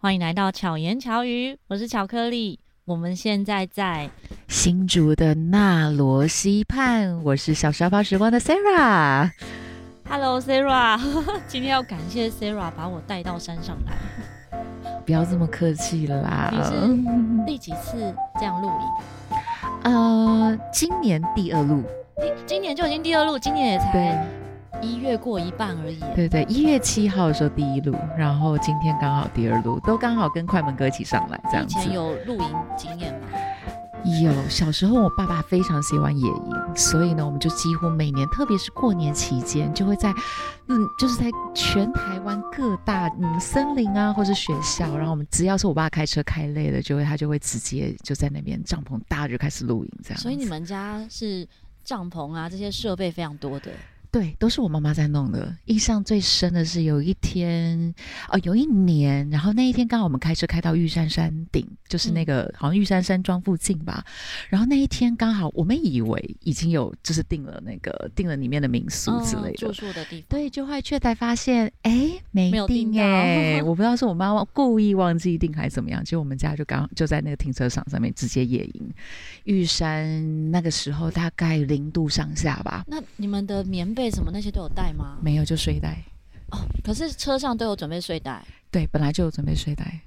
欢迎来到巧言巧语，我是巧克力。我们现在在新竹的纳罗溪畔，我是小沙发时光的 Sarah。Hello，Sarah，今天要感谢 Sarah 把我带到山上来。不要这么客气啦。你是第几次这样露营？呃，今年第二露。今今年就已经第二露，今年也才一月过一半而已。对对，一月七号的时候第一路，然后今天刚好第二路，都刚好跟快门哥一起上来这样子。以前有露营经验吗？有，小时候我爸爸非常喜欢野营，所以呢，我们就几乎每年，特别是过年期间，就会在，嗯，就是在全台湾各大嗯森林啊，或是学校，然后我们只要是我爸开车开累了，就会他就会直接就在那边帐篷搭着开始露营这样。所以你们家是帐篷啊，这些设备非常多的。对，都是我妈妈在弄的。印象最深的是有一天，哦，有一年，然后那一天刚好我们开车开到玉山山顶，就是那个、嗯、好像玉山山庄附近吧。然后那一天刚好我们以为已经有就是订了那个订了里面的民宿之类的、嗯、住宿的地方，对，就会却才发现哎没订哎，我不知道是我妈妈故意忘记订还是怎么样。结果我们家就刚好就在那个停车场上面直接野营。玉山那个时候大概零度上下吧。那你们的棉被什么那些都有带吗？没有，就睡袋。哦，可是车上都有准备睡袋。对，本来就有准备睡袋。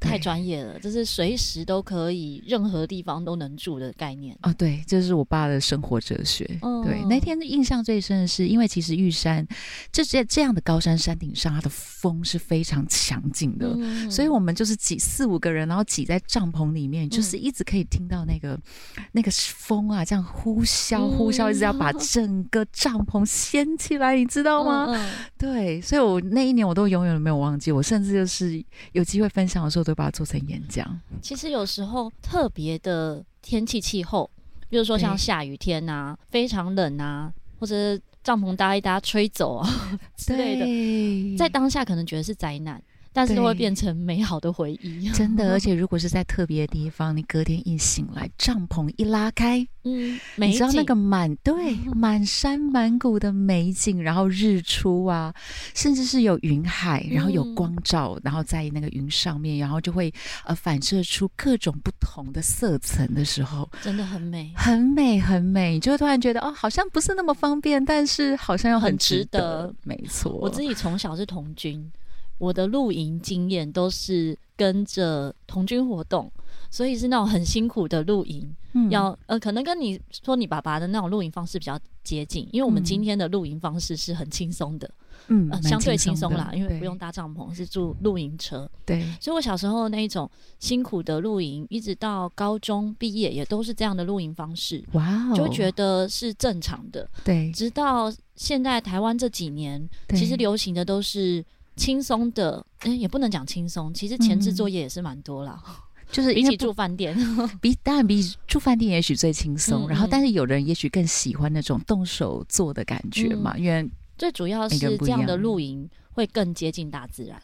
太专业了，就是随时都可以，任何地方都能住的概念哦。对，这是我爸的生活哲学。嗯、对，那天印象最深的是，因为其实玉山这这这样的高山山顶上，它的风是非常强劲的，嗯、所以我们就是挤四五个人，然后挤在帐篷里面，就是一直可以听到那个、嗯、那个风啊，这样呼啸呼啸，一直要把整个帐篷掀起来，你知道吗？对，所以我那一年我都永远都没有忘记，我甚至就是有机会分享的时候。都把它做成演讲。其实有时候特别的天气气候，比如说像下雨天啊，非常冷啊，或者帐篷搭一搭吹走啊 之类的，在当下可能觉得是灾难。但是都会变成美好的回忆，真的。而 且如果是在特别的地方，你隔天一醒来，帐篷一拉开，嗯，你知道那个满对 满山满谷的美景，然后日出啊，甚至是有云海，然后有光照，然后在那个云上面，然后就会呃反射出各种不同的色层的时候，真的很美，很美，很美。就会突然觉得哦，好像不是那么方便，但是好像又很值得。值得没错，我自己从小是童军。我的露营经验都是跟着童军活动，所以是那种很辛苦的露营。嗯、要呃，可能跟你说你爸爸的那种露营方式比较接近，因为我们今天的露营方式是很轻松的，嗯、呃，相对轻松啦，因为不用搭帐篷，是住露营车。对，所以我小时候那一种辛苦的露营，一直到高中毕业也都是这样的露营方式。哇、哦，就觉得是正常的。对，直到现在台湾这几年，其实流行的都是。轻松的，嗯，也不能讲轻松，其实前置作业也是蛮多啦，嗯、就是比起住饭店，比当然比住饭店也许最轻松，嗯、然后但是有人也许更喜欢那种动手做的感觉嘛，嗯、因为最主要是这样的露营会更接近大自然，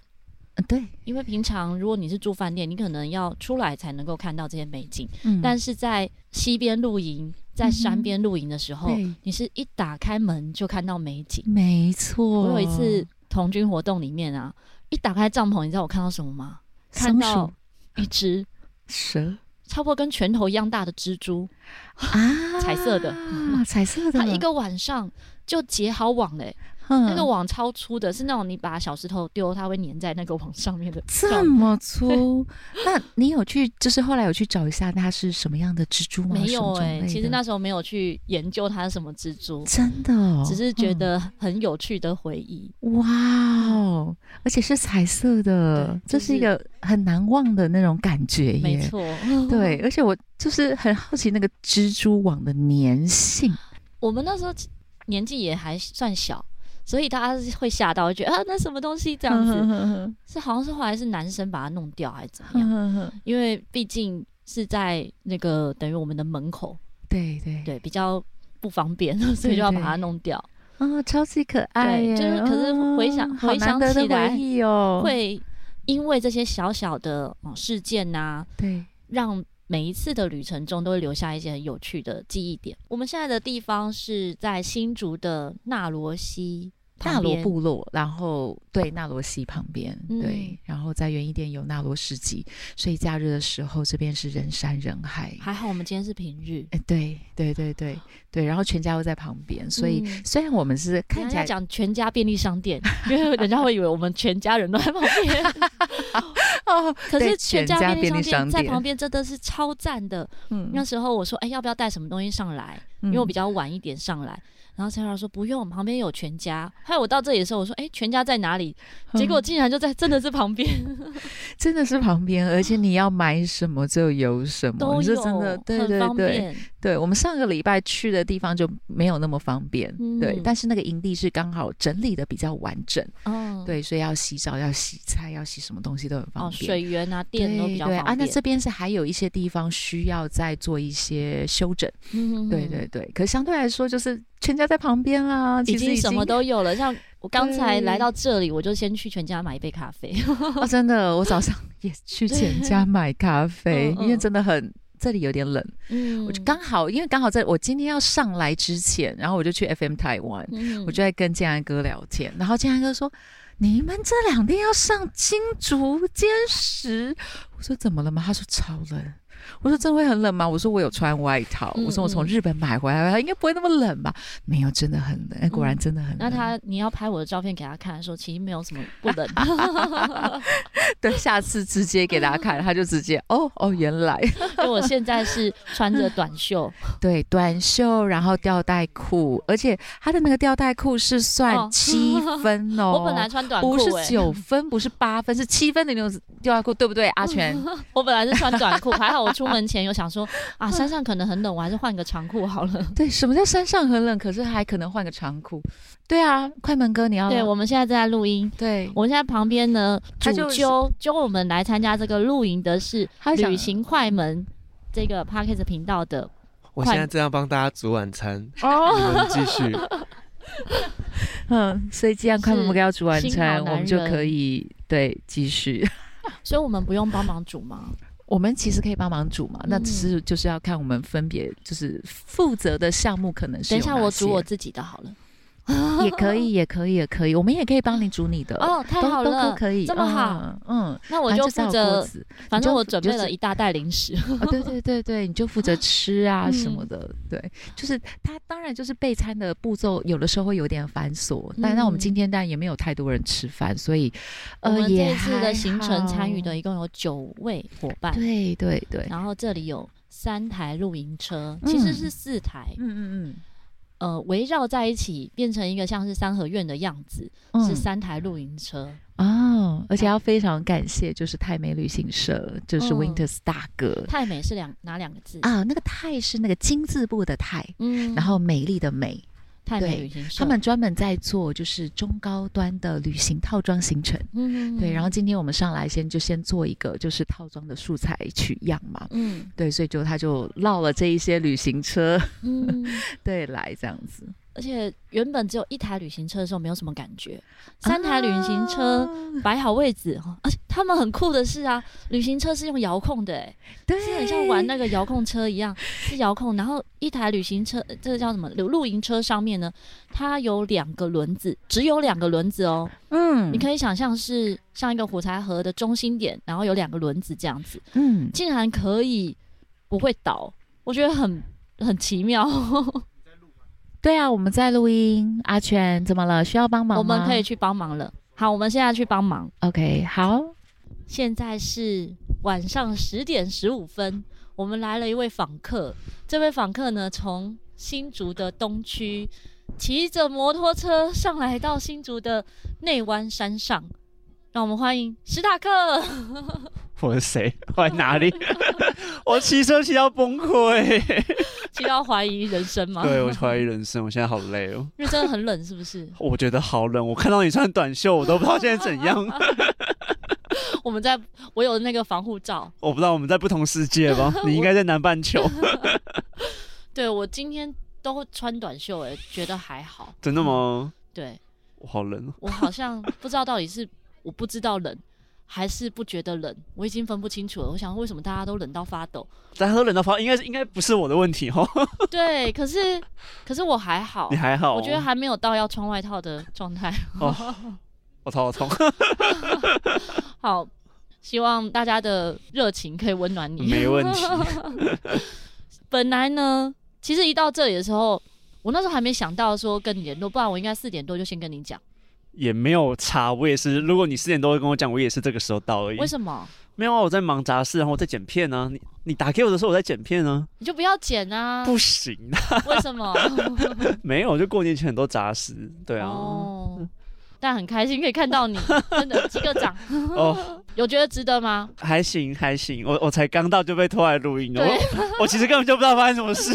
嗯，对，因为平常如果你是住饭店，你可能要出来才能够看到这些美景，嗯，但是在溪边露营，在山边露营的时候，嗯、你是一打开门就看到美景，没错，我有一次。童军活动里面啊，一打开帐篷，你知道我看到什么吗？看到一只蛇，差不多跟拳头一样大的蜘蛛。啊，彩色的，彩色的，它一个晚上就结好网嘞。那个网超粗的，是那种你把小石头丢，它会粘在那个网上面的。这么粗？那你有去，就是后来有去找一下它是什么样的蜘蛛吗？没有哎、欸，其实那时候没有去研究它是什么蜘蛛，真的、哦，只是觉得很有趣的回忆。哇哦，而且是彩色的，这是一个很难忘的那种感觉耶。没错，对，而且我就是很好奇那个蜘蛛网的粘性。我们那时候年纪也还算小。所以大家是会吓到，觉得啊，那什么东西这样子？是好像是后来是男生把它弄掉，还是怎么样？因为毕竟是在那个等于我们的门口，对对对，比较不方便，所以就要把它弄掉。啊、哦，超级可爱耶！就是可是回想、哦、回想起来，哦、会因为这些小小的事件呐、啊，对，让。每一次的旅程中都会留下一些很有趣的记忆点。我们现在的地方是在新竹的纳罗西纳罗部落，然后对纳罗溪旁边，嗯、对，然后再远一点有纳罗市集，所以假日的时候这边是人山人海。还好我们今天是平日，哎，对对对对对，然后全家又在旁边，所以、嗯、虽然我们是看起来讲全家便利商店，因为人家会以为我们全家人都在旁边。哦，可是全家便利商店在旁边真的是超赞的。嗯，那时候我说，哎，要不要带什么东西上来？因为我比较晚一点上来。然后 Sarah 说不用，旁边有全家。还有我到这里的时候，我说哎，全家在哪里？结果竟然就在，真的是旁边，真的是旁边，而且你要买什么就有什么，都有，真的对对对。对，我们上个礼拜去的地方就没有那么方便，嗯、对。但是那个营地是刚好整理的比较完整，嗯、对，所以要洗澡、要洗菜、要洗什么东西都很方便。哦、水源啊、电都比较方便。啊，那这边是还有一些地方需要再做一些修整，嗯、哼哼对对对。可是相对来说，就是全家在旁边啦，其实已经，什么都有了。像我刚才来到这里，我就先去全家买一杯咖啡。哦，真的，我早上也去全家买咖啡，因为真的很。这里有点冷，嗯，我就刚好，因为刚好在我今天要上来之前，然后我就去 FM 台湾，嗯，我就在跟建安哥聊天，然后建安哥说：“你们这两天要上金竹尖石。”我说：“怎么了吗？”他说：“超冷。”我说：“真的会很冷吗？”我说：“我有穿外套。嗯”我说：“我从日本买回来，应该不会那么冷吧？”没有，真的很冷。哎，果然真的很冷。那他，你要拍我的照片给他看，说其实没有什么不冷。对，下次直接给大家看，他就直接哦哦，原来。因为我现在是穿着短袖，对，短袖，然后吊带裤，而且他的那个吊带裤是算七分哦。我本来穿短裤，不是九分，不是八分，是七分的那种吊带裤，对不对？阿全，我本来是穿短裤，还好我。出门前有想说 啊，山上可能很冷，我还是换个长裤好了。对，什么叫山上很冷？可是还可能换个长裤。对啊，快门哥，你要？对，我们现在正在录音。对，我们现在旁边呢，主揪揪我们来参加这个露营的是旅行快门这个 Podcast 频道的。我现在正要帮大家煮晚餐，哦、你们继续。嗯，所以既然快门哥要煮晚餐，我们就可以对继续。所以我们不用帮忙煮吗？我们其实可以帮忙煮嘛，嗯、那只是就是要看我们分别就是负责的项目可能是。等一下我煮我自己的好了。也可以，也可以，也可以，我们也可以帮你煮你的哦，太好了，都可以，这么好，嗯，那我就负责，反正我准备了一大袋零食，对对对对，你就负责吃啊什么的，对，就是他当然就是备餐的步骤，有的时候会有点繁琐，但那我们今天当然也没有太多人吃饭，所以我们这次的行程参与的一共有九位伙伴，对对对，然后这里有三台露营车，其实是四台，嗯嗯嗯。呃，围绕在一起变成一个像是三合院的样子，嗯、是三台露营车哦，而且要非常感谢，就是泰美旅行社，就是 Winters 大哥。嗯、泰美是两哪两个字啊？那个泰是那个金字部的泰，嗯，然后美丽的美。泰美旅行社，他们专门在做就是中高端的旅行套装行程。嗯，对。然后今天我们上来先就先做一个就是套装的素材取样嘛。嗯，对，所以就他就绕了这一些旅行车，嗯，对，来这样子。而且原本只有一台旅行车的时候没有什么感觉，三台旅行车摆好位置，啊、而且他们很酷的是啊，旅行车是用遥控的，哎，对，是很像玩那个遥控车一样，是遥控。然后一台旅行车，这个叫什么？露营车上面呢，它有两个轮子，只有两个轮子哦。嗯，你可以想象是像一个火柴盒的中心点，然后有两个轮子这样子。嗯，竟然可以不会倒，我觉得很很奇妙。对啊，我们在录音。阿全怎么了？需要帮忙吗？我们可以去帮忙了。好，我们现在去帮忙。OK，好。现在是晚上十点十五分，我们来了一位访客。这位访客呢，从新竹的东区骑着摩托车上来到新竹的内湾山上，让我们欢迎史塔克。我是谁？我在哪里？我骑车骑到崩溃，骑到怀疑人生吗？对，我怀疑人生，我现在好累哦。因为真的很冷，是不是？我觉得好冷，我看到你穿短袖，我都不知道现在怎样。我们在，我有那个防护罩。我不知道我们在不同世界吧？你应该在南半球。对，我今天都穿短袖，哎，觉得还好。真的吗？对，我好冷。我好像不知道到底是我不知道冷。还是不觉得冷？我已经分不清楚了。我想为什么大家都冷到发抖？大家都冷到发抖，应该是应该不是我的问题哦。对，可是可是我还好，你还好，我觉得还没有到要穿外套的状态。哦，我头好痛。好，希望大家的热情可以温暖你。没问题。本来呢，其实一到这里的时候，我那时候还没想到说跟你联络，不然我应该四点多就先跟你讲。也没有差，我也是。如果你四点多会跟我讲，我也是这个时候到而已。为什么？没有啊，我在忙杂事，然后我在剪片呢、啊。你你打给我的时候，我在剪片呢、啊。你就不要剪啊！不行啊！为什么？没有，就过年前很多杂事。对啊。哦。但很开心可以看到你，真的击个掌。哦。有觉得值得吗？还行还行，我我才刚到就被拖来录音了。我我其实根本就不知道发生什么事。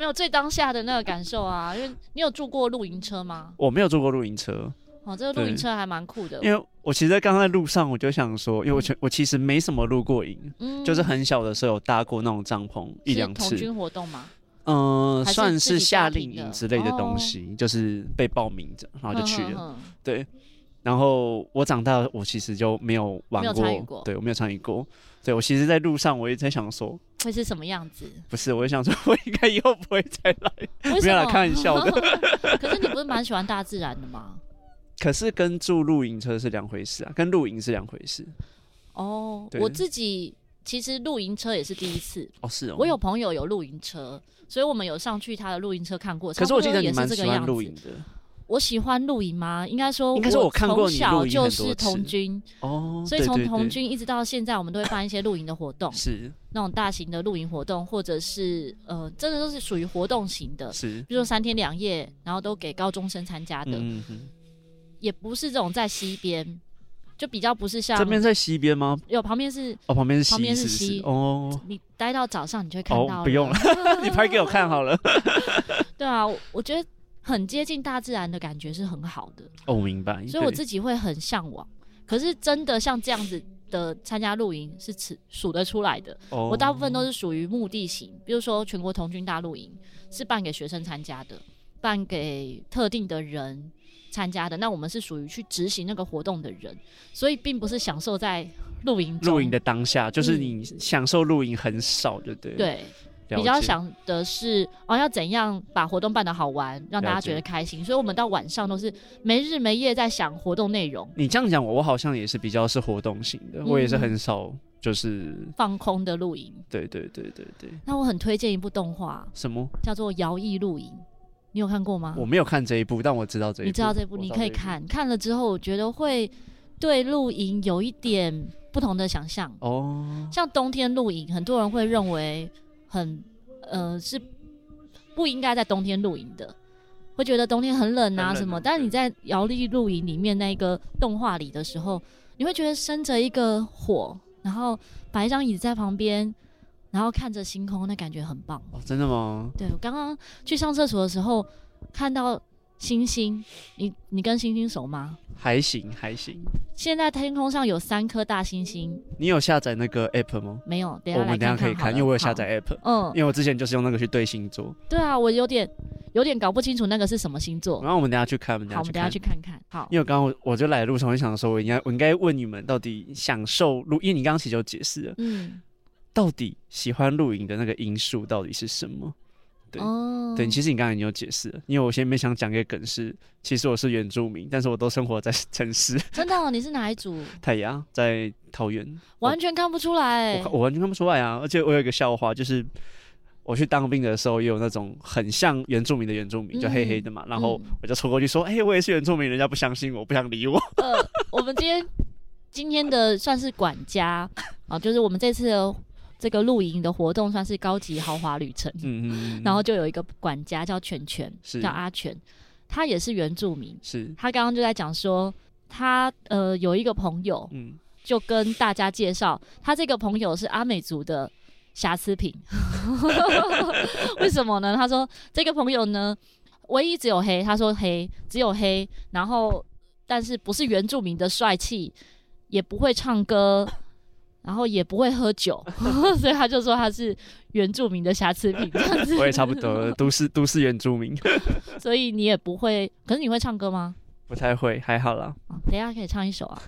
没有最当下的那个感受啊，因为你有住过露营车吗？我没有住过露营车。哦，这个露营车还蛮酷的。因为我其实刚刚在路上，我就想说，因为我全我其实没什么露过营，嗯，就是很小的时候有搭过那种帐篷一两次。童军活动吗？嗯，算是夏令营之类的东西，就是被报名着，然后就去了。对，然后我长大，我其实就没有玩过，对我没有参与过。对我其实，在路上我也在想说。会是什么样子？不是，我想说，我应该以后不会再来。不要来开玩笑的。可是你不是蛮喜欢大自然的吗？可是跟住露营车是两回事啊，跟露营是两回事。哦，我自己其实露营车也是第一次。哦，是哦。我有朋友有露营车，所以我们有上去他的露营车看过。可是我记得你蛮喜欢露营的。我喜欢露营吗？应该说，应该说我。从小就是童军哦，所以从童军一直到现在，我们都会办一些露营的活动，是。那种大型的露营活动，或者是呃，真的都是属于活动型的，是，比如说三天两夜，然后都给高中生参加的，嗯哼，也不是这种在西边，就比较不是像这边在西边吗？有，旁边是哦，旁边是溪，旁边是溪哦，你待到早上你就会看到，不用了，你拍给我看好了，对啊，我觉得。很接近大自然的感觉是很好的哦，我明白。所以我自己会很向往。可是真的像这样子的参加露营是数数得出来的。哦，我大部分都是属于目的型，比如说全国童军大露营是办给学生参加的，办给特定的人参加的。那我们是属于去执行那个活动的人，所以并不是享受在露营露营的当下，就是你享受露营很少，对不对？对。比较想的是哦，要怎样把活动办得好玩，让大家觉得开心。所以，我们到晚上都是没日没夜在想活动内容。你这样讲，我我好像也是比较是活动型的，嗯、我也是很少就是放空的露营。对对对对对。那我很推荐一部动画，什么叫做《摇曳露营》？你有看过吗？我没有看这一部，但我知道这一部。你知道这一部，你可以看看了之后，我觉得会对露营有一点不同的想象哦。像冬天露营，很多人会认为很。呃，是不应该在冬天露营的，会觉得冬天很冷啊什么。但是你在摇粒露营里面那个动画里的时候，你会觉得生着一个火，然后摆一张椅子在旁边，然后看着星空，那感觉很棒。哦，真的吗？对，我刚刚去上厕所的时候看到星星，你你跟星星熟吗？还行还行。现在天空上有三颗大星星。你有下载那个 app 吗？没有，等下。我们等下可以看，因为我有下载 app。嗯，因为我之前就是用那个去对星座。对啊，我有点有点搞不清楚那个是什么星座。然后我们等下去看，好，我们等下去看看。好，因为刚刚我就来的路上，我就想说，我应该我应该问你们，到底享受录，因为你刚刚其实就解释了，嗯，到底喜欢露营的那个因素到底是什么？对，哦、对，其实你刚才已经有解释了，因为我先没想讲一个梗是，其实我是原住民，但是我都生活在 城市。真的、哦？你是哪一组？太阳，在桃园。完全看不出来我，我完全看不出来啊！而且我有一个笑话，就是我去当兵的时候，也有那种很像原住民的原住民，就黑黑的嘛，嗯、然后我就凑过去说：“哎、嗯欸，我也是原住民。”人家不相信我，不想理我。呃，我们今天今天的算是管家啊，就是我们这次的。这个露营的活动算是高级豪华旅程，嗯嗯，然后就有一个管家叫全全，是。叫阿全，他也是原住民，是。他刚刚就在讲说，他呃有一个朋友，嗯，就跟大家介绍，他这个朋友是阿美族的瑕疵品，为什么呢？他说这个朋友呢，唯一只有黑，他说黑只有黑，然后但是不是原住民的帅气，也不会唱歌。然后也不会喝酒，所以他就说他是原住民的瑕疵品 这样子。我也差不多，都市都市原住民。所以你也不会，可是你会唱歌吗？不太会，还好啦。等一下可以唱一首啊。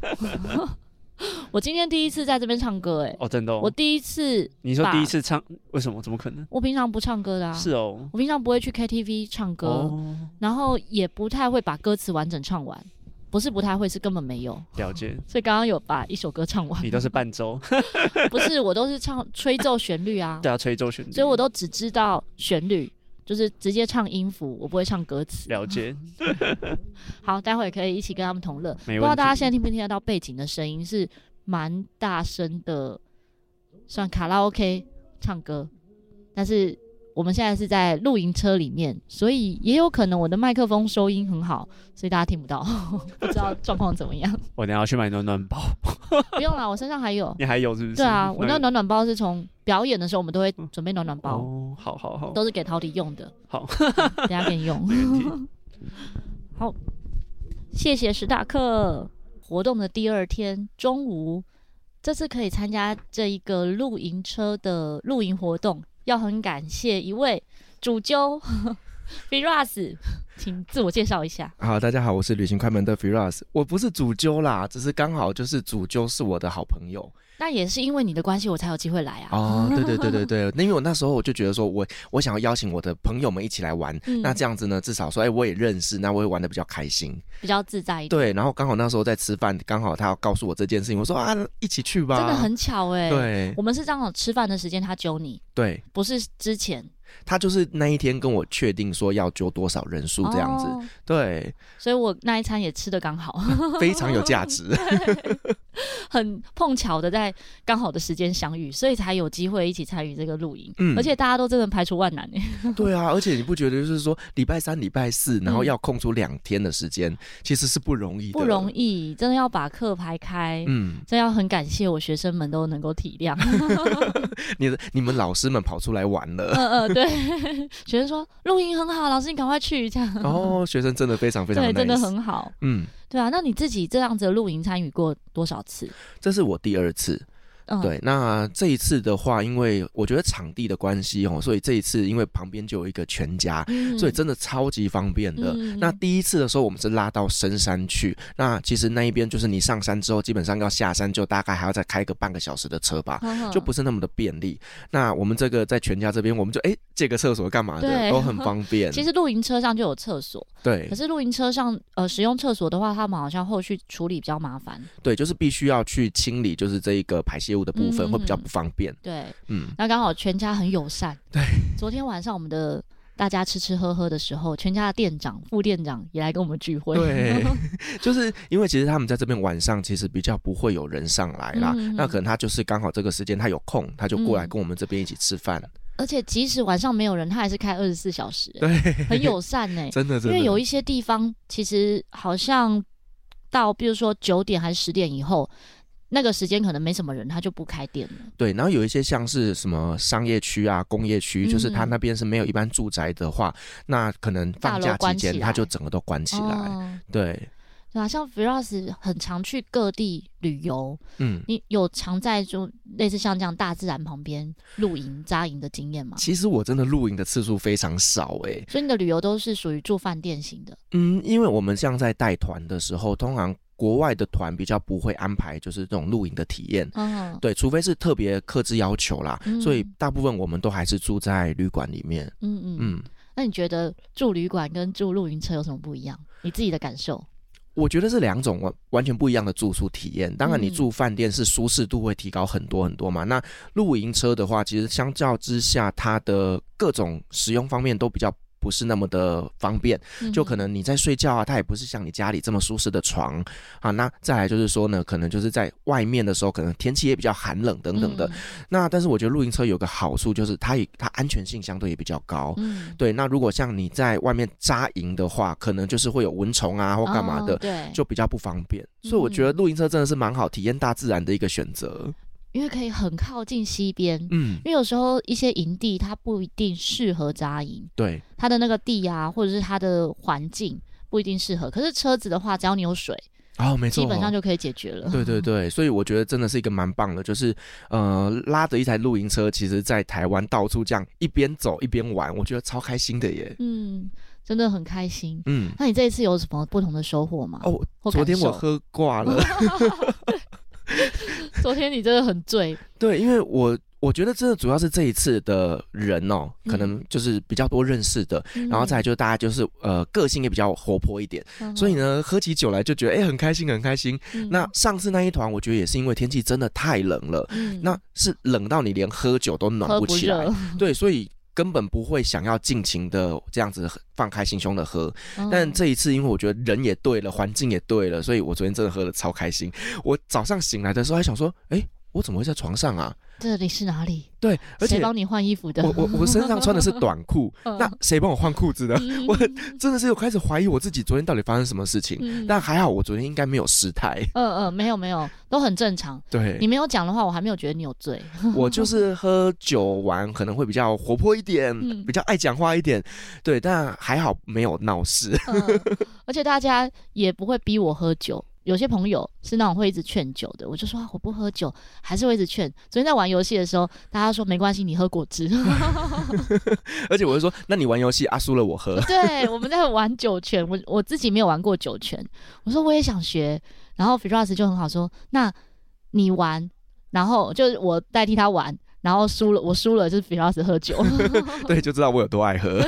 我今天第一次在这边唱歌，哎，哦，真的，我第一次。你说第一次唱，为什么？怎么可能？我平常不唱歌的啊。是哦，我平常不会去 KTV 唱歌，然后也不太会把歌词完整唱完。不是不太会，是根本没有了解。所以刚刚有把一首歌唱完。你都是伴奏？不是，我都是唱吹奏旋律啊。对啊，吹奏旋律。所以我都只知道旋律，就是直接唱音符，我不会唱歌词。了解。好，待会可以一起跟他们同乐。不知道大家现在听不听得到背景的声音？是蛮大声的，算卡拉 OK 唱歌，但是。我们现在是在露营车里面，所以也有可能我的麦克风收音很好，所以大家听不到，不知道状况怎么样。我等下要去买暖暖包。不用了，我身上还有。你还有是不是？对啊，我那个暖暖包是从表演的时候，我们都会准备暖暖包。哦，好好好，都是给陶迪用的。好，等下给你用。好，谢谢史塔克。活动的第二天中午，这次可以参加这一个露营车的露营活动。要很感谢一位主揪。Firas，请自我介绍一下。好，大家好，我是旅行快门的 Firas，我不是主揪啦，只是刚好就是主揪是我的好朋友。那也是因为你的关系，我才有机会来啊！哦，对对对对对，那因为我那时候我就觉得说我，我我想要邀请我的朋友们一起来玩，嗯、那这样子呢，至少说，哎，我也认识，那我会玩的比较开心，比较自在一点。对，然后刚好那时候在吃饭，刚好他要告诉我这件事情，我说啊，一起去吧，真的很巧哎。对，我们是刚好吃饭的时间，他揪你，对，不是之前。他就是那一天跟我确定说要揪多少人数这样子，哦、对，所以我那一餐也吃的刚好，非常有价值，很碰巧的在刚好的时间相遇，所以才有机会一起参与这个露营，嗯，而且大家都真的排除万难哎，对啊，而且你不觉得就是说礼拜三、礼拜四，然后要空出两天的时间，嗯、其实是不容易的，不容易，真的要把课排开，嗯，真要很感谢我学生们都能够体谅，你的你们老师们跑出来玩了，嗯嗯，对。学生说露营很好，老师你赶快去这样。哦，学生真的非常非常对，真的很好。嗯，对啊，那你自己这样子的露营参与过多少次？这是我第二次。嗯、对，那这一次的话，因为我觉得场地的关系哦，所以这一次因为旁边就有一个全家，嗯、所以真的超级方便的。嗯、那第一次的时候，我们是拉到深山去，那其实那一边就是你上山之后，基本上要下山就大概还要再开个半个小时的车吧，就不是那么的便利。那我们这个在全家这边，我们就哎借个厕所干嘛的都很方便。其实露营车上就有厕所，对。可是露营车上呃使用厕所的话，他们好像后续处理比较麻烦。对，就是必须要去清理，就是这一个排泄物的部分、嗯、会比较。不方便，对，嗯，那刚好全家很友善，对。昨天晚上我们的大家吃吃喝喝的时候，全家的店长、副店长也来跟我们聚会，对，就是因为其实他们在这边晚上其实比较不会有人上来啦，那可能他就是刚好这个时间他有空，他就过来跟我们这边一起吃饭。而且即使晚上没有人，他还是开二十四小时，对，很友善呢，真的，真的。因为有一些地方其实好像到，比如说九点还是十点以后。那个时间可能没什么人，他就不开店了。对，然后有一些像是什么商业区啊、工业区，嗯、就是他那边是没有一般住宅的话，那可能放假期间他就整个都关起来。对，对啊，像 Firas 很常去各地旅游，嗯，你有常在就类似像这样大自然旁边露营扎营的经验吗？其实我真的露营的次数非常少哎、欸，所以你的旅游都是属于住饭店型的。嗯，因为我们像在带团的时候，通常。国外的团比较不会安排，就是这种露营的体验，嗯，对，除非是特别克制要求啦，嗯、所以大部分我们都还是住在旅馆里面。嗯嗯嗯。那你觉得住旅馆跟住露营车有什么不一样？你自己的感受？我觉得是两种完完全不一样的住宿体验。当然，你住饭店是舒适度会提高很多很多嘛。嗯、那露营车的话，其实相较之下，它的各种使用方面都比较。不是那么的方便，就可能你在睡觉啊，它也不是像你家里这么舒适的床啊。那再来就是说呢，可能就是在外面的时候，可能天气也比较寒冷等等的。嗯、那但是我觉得露营车有个好处，就是它也它安全性相对也比较高。嗯，对。那如果像你在外面扎营的话，可能就是会有蚊虫啊或干嘛的，哦、对，就比较不方便。所以我觉得露营车真的是蛮好体验大自然的一个选择。因为可以很靠近溪边，嗯，因为有时候一些营地它不一定适合扎营，对，它的那个地啊，或者是它的环境不一定适合。可是车子的话，只要你有水，哦，没错，基本上就可以解决了。对对对，所以我觉得真的是一个蛮棒的，就是呃，拉着一台露营车，其实在台湾到处这样一边走一边玩，我觉得超开心的耶。嗯，真的很开心。嗯，那你这一次有什么不同的收获吗？哦，昨天我喝挂了。昨天你真的很醉。对，因为我。我觉得真的主要是这一次的人哦，可能就是比较多认识的，嗯、然后再来就是大家就是呃个性也比较活泼一点，嗯、所以呢喝起酒来就觉得哎很开心很开心。嗯、那上次那一团我觉得也是因为天气真的太冷了，嗯、那是冷到你连喝酒都暖不起来，对，所以根本不会想要尽情的这样子放开心胸的喝。嗯、但这一次因为我觉得人也对了，环境也对了，所以我昨天真的喝的超开心。我早上醒来的时候还想说，哎。我怎么会在床上啊？这里是哪里？对，而且帮你换衣服的？我我我身上穿的是短裤，那谁帮我换裤子的？我真的是有开始怀疑我自己，昨天到底发生什么事情？但还好，我昨天应该没有失态。嗯嗯，没有没有，都很正常。对，你没有讲的话，我还没有觉得你有醉。我就是喝酒完可能会比较活泼一点，比较爱讲话一点。对，但还好没有闹事。而且大家也不会逼我喝酒。有些朋友是那种会一直劝酒的，我就说、啊、我不喝酒，还是会一直劝。昨天在玩游戏的时候，大家说没关系，你喝果汁。而且我就说，那你玩游戏，啊、输了我喝。对，我们在玩酒泉，我我自己没有玩过酒泉，我说我也想学。然后 Firas 就很好说，那你玩，然后就是我代替他玩，然后输了我输了，就是 Firas 喝酒。对，就知道我有多爱喝，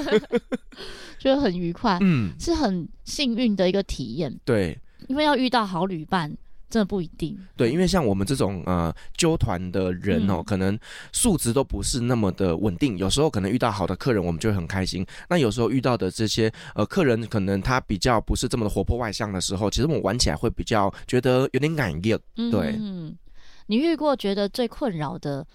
觉得很愉快，嗯，是很幸运的一个体验。对。因为要遇到好旅伴，真的不一定。对，因为像我们这种呃纠团的人哦，嗯、可能素质都不是那么的稳定。有时候可能遇到好的客人，我们就会很开心。那有时候遇到的这些呃客人，可能他比较不是这么的活泼外向的时候，其实我们玩起来会比较觉得有点感应。对，嗯，你遇过觉得最困扰的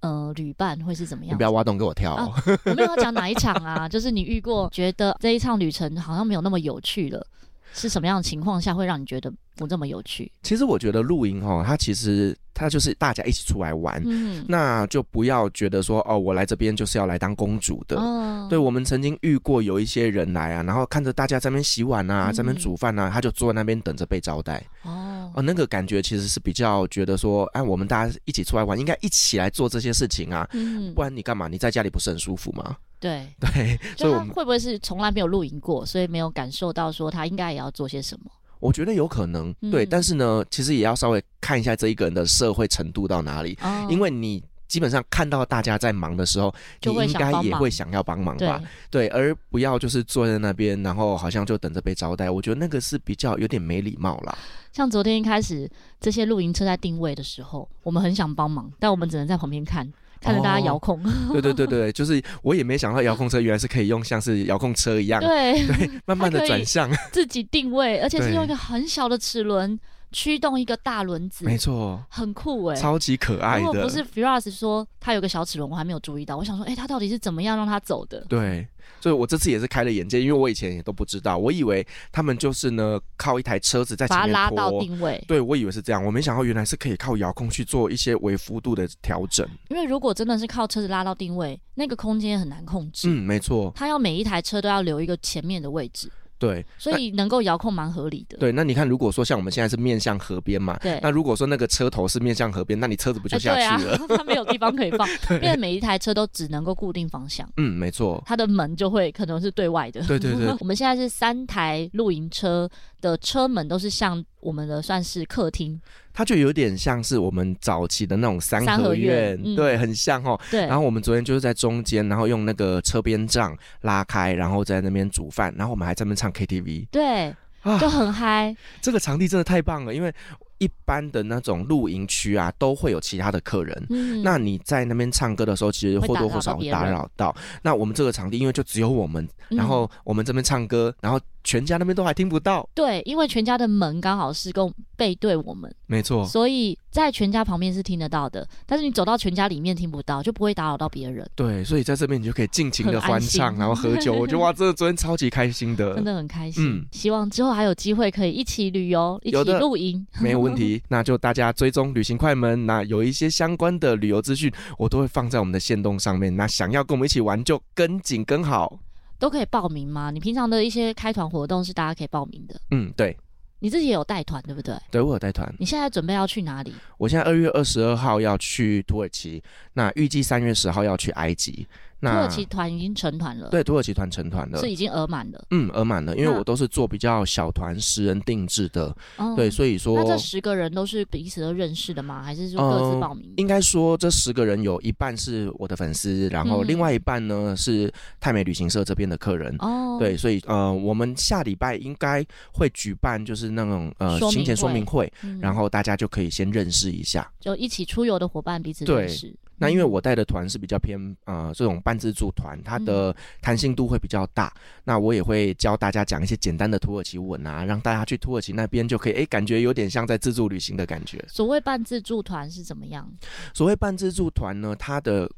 呃旅伴会是怎么样？你不要挖洞给我跳。啊、我没有要讲哪一场啊，就是你遇过觉得这一趟旅程好像没有那么有趣了。是什么样的情况下会让你觉得不这么有趣？其实我觉得露营哈，它其实它就是大家一起出来玩，嗯，那就不要觉得说哦，我来这边就是要来当公主的。哦，对，我们曾经遇过有一些人来啊，然后看着大家在那边洗碗啊，在那边煮饭啊，他就坐在那边等着被招待。哦，哦，那个感觉其实是比较觉得说，哎，我们大家一起出来玩，应该一起来做这些事情啊，嗯，不然你干嘛？你在家里不是很舒服吗？对 对，所以我们会不会是从来没有露营过，所以没有感受到说他应该也要做些什么？我觉得有可能，对，嗯、但是呢，其实也要稍微看一下这一个人的社会程度到哪里，哦、因为你基本上看到大家在忙的时候，你应该也会想要帮忙吧？对，对，而不要就是坐在那边，然后好像就等着被招待。我觉得那个是比较有点没礼貌啦。像昨天一开始这些露营车在定位的时候，我们很想帮忙，但我们只能在旁边看。看着大家遥控，哦，对对对对，就是我也没想到遥控车原来是可以用像是遥控车一样，对。对，慢慢的转向，自己定位，而且是用一个很小的齿轮驱动一个大轮子，没错，很酷哎，超级可爱的。如果不是 Firas 说他有个小齿轮，我还没有注意到，我想说，哎，他到底是怎么样让他走的？对。所以，我这次也是开了眼界，因为我以前也都不知道，我以为他们就是呢靠一台车子在前面，把它拉到定位。对，我以为是这样，我没想到原来是可以靠遥控去做一些微幅度的调整。因为如果真的是靠车子拉到定位，那个空间很难控制。嗯，没错。他要每一台车都要留一个前面的位置。对，所以能够遥控蛮合理的。对，那你看，如果说像我们现在是面向河边嘛，对，那如果说那个车头是面向河边，那你车子不就下去了？它没有地方可以放，因为每一台车都只能够固定方向。嗯，没错。它的门就会可能是对外的。对对对。我们现在是三台露营车的车门都是像我们的算是客厅。它就有点像是我们早期的那种三合院，对，很像哦。对。然后我们昨天就是在中间，然后用那个车边帐拉开，然后在那边煮饭，然后我们还在那边唱 KTV。对，啊就很嗨。这个场地真的太棒了，因为一般的那种露营区啊，都会有其他的客人。嗯。那你在那边唱歌的时候，其实或多或少会打扰到。到那我们这个场地，因为就只有我们，然后我们这边唱歌，然后。全家那边都还听不到，对，因为全家的门刚好是跟背对我们，没错，所以在全家旁边是听得到的，但是你走到全家里面听不到，就不会打扰到别人。对，所以在这边你就可以尽情的欢唱，然后喝酒。我觉得 哇，这个昨天超级开心的，真的很开心。嗯，希望之后还有机会可以一起旅游，一起露营，没有问题。那就大家追踪旅行快门，那有一些相关的旅游资讯，我都会放在我们的线动上面。那想要跟我们一起玩，就跟紧跟好。都可以报名吗？你平常的一些开团活动是大家可以报名的。嗯，对。你自己也有带团，对不对？对，我有带团。你现在准备要去哪里？我现在二月二十二号要去土耳其，那预计三月十号要去埃及。土耳其团已经成团了，对，土耳其团成团了，是已经额满了。嗯，额满了，因为我都是做比较小团、十人定制的，对，所以说那这十个人都是彼此都认识的吗？还是说各自报名？应该说这十个人有一半是我的粉丝，然后另外一半呢是泰美旅行社这边的客人。哦，对，所以呃，我们下礼拜应该会举办就是那种呃行前说明会，然后大家就可以先认识一下，就一起出游的伙伴彼此认识。那因为我带的团是比较偏呃这种半自助团，它的弹性度会比较大。那我也会教大家讲一些简单的土耳其文啊，让大家去土耳其那边就可以哎，感觉有点像在自助旅行的感觉。所谓半自助团是怎么样？所谓半自助团呢，它的。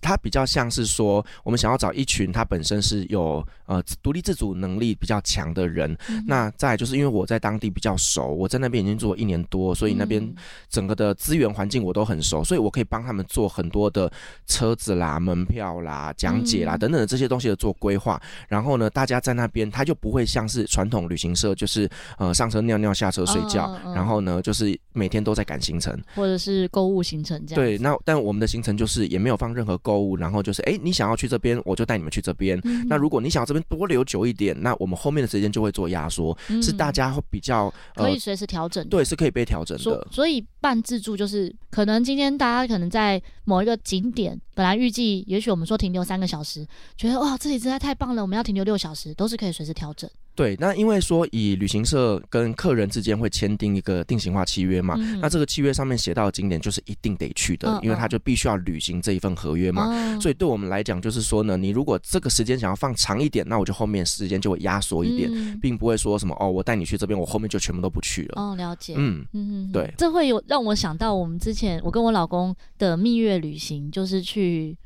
它比较像是说，我们想要找一群他本身是有呃独立自主能力比较强的人。嗯、那再就是因为我在当地比较熟，我在那边已经做了一年多，所以那边整个的资源环境我都很熟，所以我可以帮他们做很多的车子啦、门票啦、讲解啦等等的这些东西的做规划。然后呢，大家在那边他就不会像是传统旅行社，就是呃上车尿尿、下车睡觉，哦哦、然后呢就是每天都在赶行程，或者是购物行程这样。对，那但我们的行程就是也没有放任何。和购物，然后就是哎，你想要去这边，我就带你们去这边。嗯、那如果你想要这边多留久一点，那我们后面的时间就会做压缩，嗯、是大家会比较、呃、可以随时调整。对，是可以被调整的。所，所以半自助就是可能今天大家可能在某一个景点，本来预计也许我们说停留三个小时，觉得哇这里实在太棒了，我们要停留六小时，都是可以随时调整。对，那因为说以旅行社跟客人之间会签订一个定型化契约嘛，嗯、那这个契约上面写到的景点就是一定得去的，嗯、因为他就必须要履行这一份合约嘛。嗯、所以对我们来讲，就是说呢，你如果这个时间想要放长一点，那我就后面时间就会压缩一点，嗯、并不会说什么哦，我带你去这边，我后面就全部都不去了。哦，了解。嗯嗯，对，这会有让我想到我们之前我跟我老公的蜜月旅行，就是去。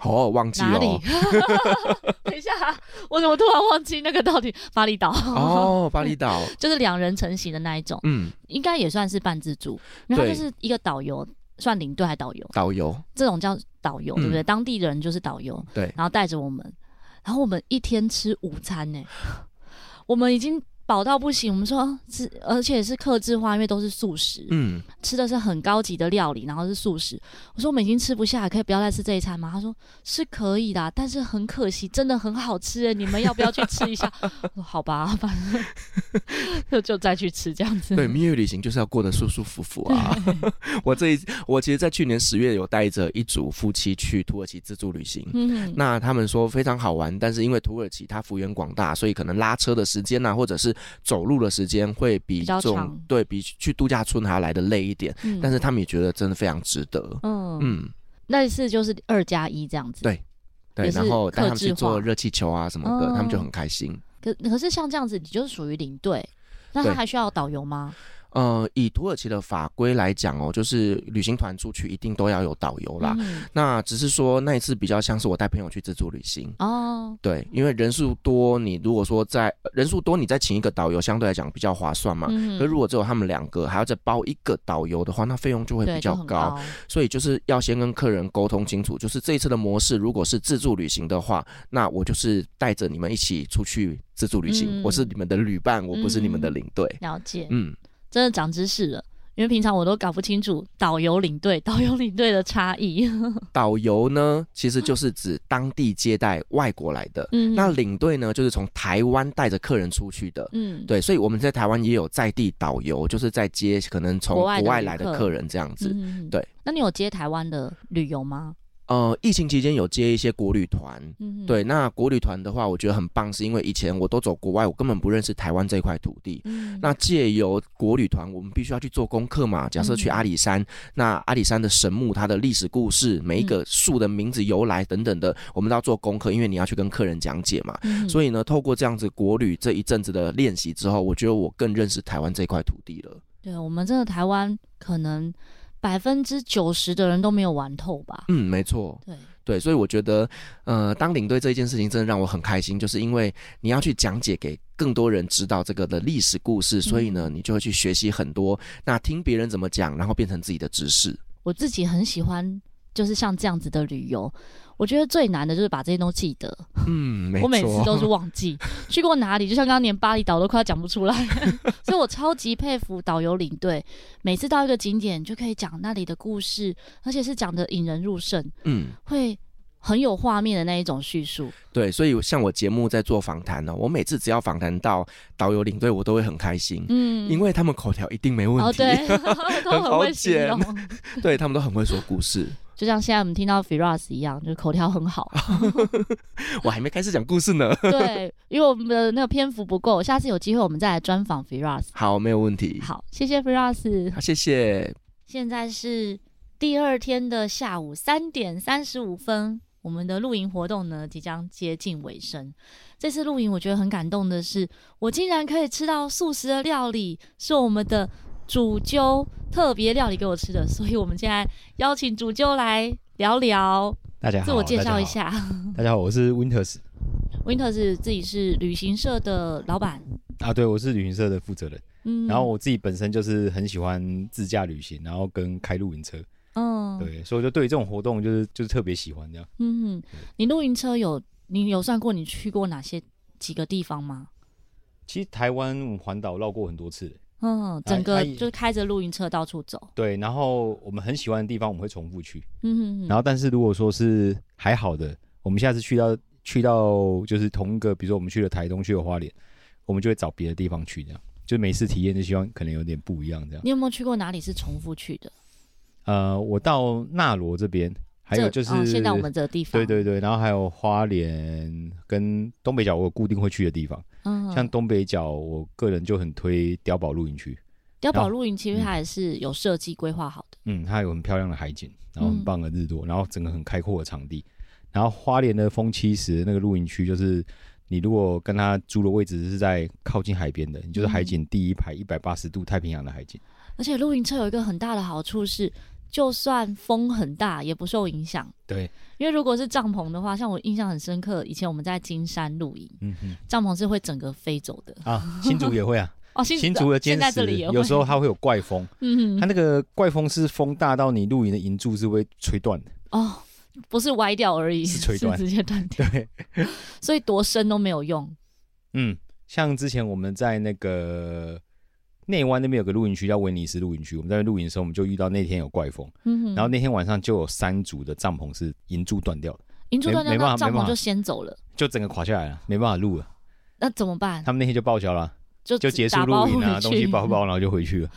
哦，忘记了。等一下，我怎么突然忘记那个到底巴厘岛？哦，巴厘岛 就是两人成型的那一种，嗯，应该也算是半自助。然后就是一个导游，算领队还导游？导游这种叫导游，对不对？当地的人就是导游，对。然后带着我们，然后我们一天吃午餐呢，我们已经。饱到不行，我们说是，而且是克制化，因为都是素食，嗯，吃的是很高级的料理，然后是素食。我说我们已经吃不下，可以不要再吃这一餐吗？他说是可以的，但是很可惜，真的很好吃，你们要不要去吃一下？我说好吧，反正 就就再去吃这样子。对，蜜月旅行就是要过得舒舒服服啊。我这一我其实，在去年十月有带着一组夫妻去土耳其自助旅行，嗯，那他们说非常好玩，但是因为土耳其它幅员广大，所以可能拉车的时间呐、啊，或者是走路的时间会比这种对比去度假村还要来的累一点，嗯、但是他们也觉得真的非常值得。嗯嗯，那一次就是二加一这样子。对对，然后带他们去做热气球啊什么的，嗯、他们就很开心。可可是像这样子，你就是属于领队，那他还需要导游吗？呃，以土耳其的法规来讲哦，就是旅行团出去一定都要有导游啦。嗯、那只是说那一次比较像是我带朋友去自助旅行哦。对，因为人数多，你如果说在人数多，你再请一个导游，相对来讲比较划算嘛。嗯。可如果只有他们两个，还要再包一个导游的话，那费用就会比较高。高所以就是要先跟客人沟通清楚，就是这一次的模式，如果是自助旅行的话，那我就是带着你们一起出去自助旅行，嗯、我是你们的旅伴，我不是你们的领队。嗯、了解。嗯。真的长知识了，因为平常我都搞不清楚导游领队、导游领队的差异。导游呢，其实就是指当地接待外国来的，嗯，那领队呢，就是从台湾带着客人出去的，嗯，对，所以我们在台湾也有在地导游，就是在接可能从国外来的客人这样子，嗯、对。那你有接台湾的旅游吗？呃，疫情期间有接一些国旅团，嗯、对，那国旅团的话，我觉得很棒，是因为以前我都走国外，我根本不认识台湾这块土地。嗯、那借由国旅团，我们必须要去做功课嘛。假设去阿里山，嗯、那阿里山的神木，它的历史故事，每一个树的名字由来等等的，我们都要做功课，因为你要去跟客人讲解嘛。嗯、所以呢，透过这样子国旅这一阵子的练习之后，我觉得我更认识台湾这块土地了。对，我们这个台湾可能百分之九十的人都没有玩透吧？嗯，没错。对。对，所以我觉得，呃，当领队这一件事情真的让我很开心，就是因为你要去讲解给更多人知道这个的历史故事，所以呢，你就会去学习很多，那听别人怎么讲，然后变成自己的知识。我自己很喜欢就是像这样子的旅游，我觉得最难的就是把这些都记得。嗯，没错。我每次都是忘记去过哪里，就像刚刚连巴厘岛都快要讲不出来，所以我超级佩服导游领队，每次到一个景点就可以讲那里的故事，而且是讲的引人入胜。嗯，会。很有画面的那一种叙述，对，所以像我节目在做访谈呢，我每次只要访谈到导游领队，我都会很开心，嗯，因为他们口条一定没问题，哦、对，都很会形容，对他们都很会说故事，就像现在我们听到 Firas 一样，就是口条很好。我还没开始讲故事呢，对，因为我们的那个篇幅不够，下次有机会我们再来专访 Firas。好，没有问题。好，谢谢 Firas，好，谢谢。现在是第二天的下午三点三十五分。我们的露营活动呢，即将接近尾声。这次露营我觉得很感动的是，我竟然可以吃到素食的料理，是我们的主揪特别料理给我吃的。所以，我们现在邀请主揪来聊聊。大家好，自我介绍一下。大家好，我是 Winters。Winters 自己是旅行社的老板啊，对，我是旅行社的负责人。嗯，然后我自己本身就是很喜欢自驾旅行，然后跟开露营车。嗯，对，所以就对于这种活动就是就是特别喜欢这样。嗯哼，你露营车有你有算过你去过哪些几个地方吗？其实台湾环岛绕过很多次。嗯，整个就是开着露营车到处走。对，然后我们很喜欢的地方我们会重复去。嗯哼哼，然后但是如果说是还好的，我们下次去到去到就是同一个，比如说我们去了台东，去了花莲，我们就会找别的地方去，这样就每次体验就希望可能有点不一样这样。你有没有去过哪里是重复去的？呃，我到纳罗这边，还有就是、哦、现在我们这个地方，对对对，然后还有花莲跟东北角，我有固定会去的地方。嗯，像东北角，我个人就很推碉堡露营区。碉堡露营其实它也是有设计规划好的。嗯，它有很漂亮的海景，然后很棒的日落，嗯、然后整个很开阔的场地。然后花莲的风七十那个露营区，就是你如果跟他租的位置是在靠近海边的，你就是海景第一排一百八十度太平洋的海景。而且露营车有一个很大的好处是。就算风很大也不受影响。对，因为如果是帐篷的话，像我印象很深刻，以前我们在金山露营，嗯哼，帐篷是会整个飞走的啊。新竹也会啊，哦，新竹的尖石有时候它会有怪风，嗯哼，它那个怪风是风大到你露营的营柱是会吹断的哦，不是歪掉而已，是吹断，直接断掉。对，所以多深都没有用。嗯，像之前我们在那个。内湾那边有个露营区叫威尼斯露营区，我们在那露营的时候，我们就遇到那天有怪风，嗯，然后那天晚上就有三组的帐篷是银柱断掉了，银柱断掉，帐篷就先走了，就整个垮下来了，没办法录了。那怎么办？他们那天就报销了，就就结束露营啊，东西包包，然后就回去了。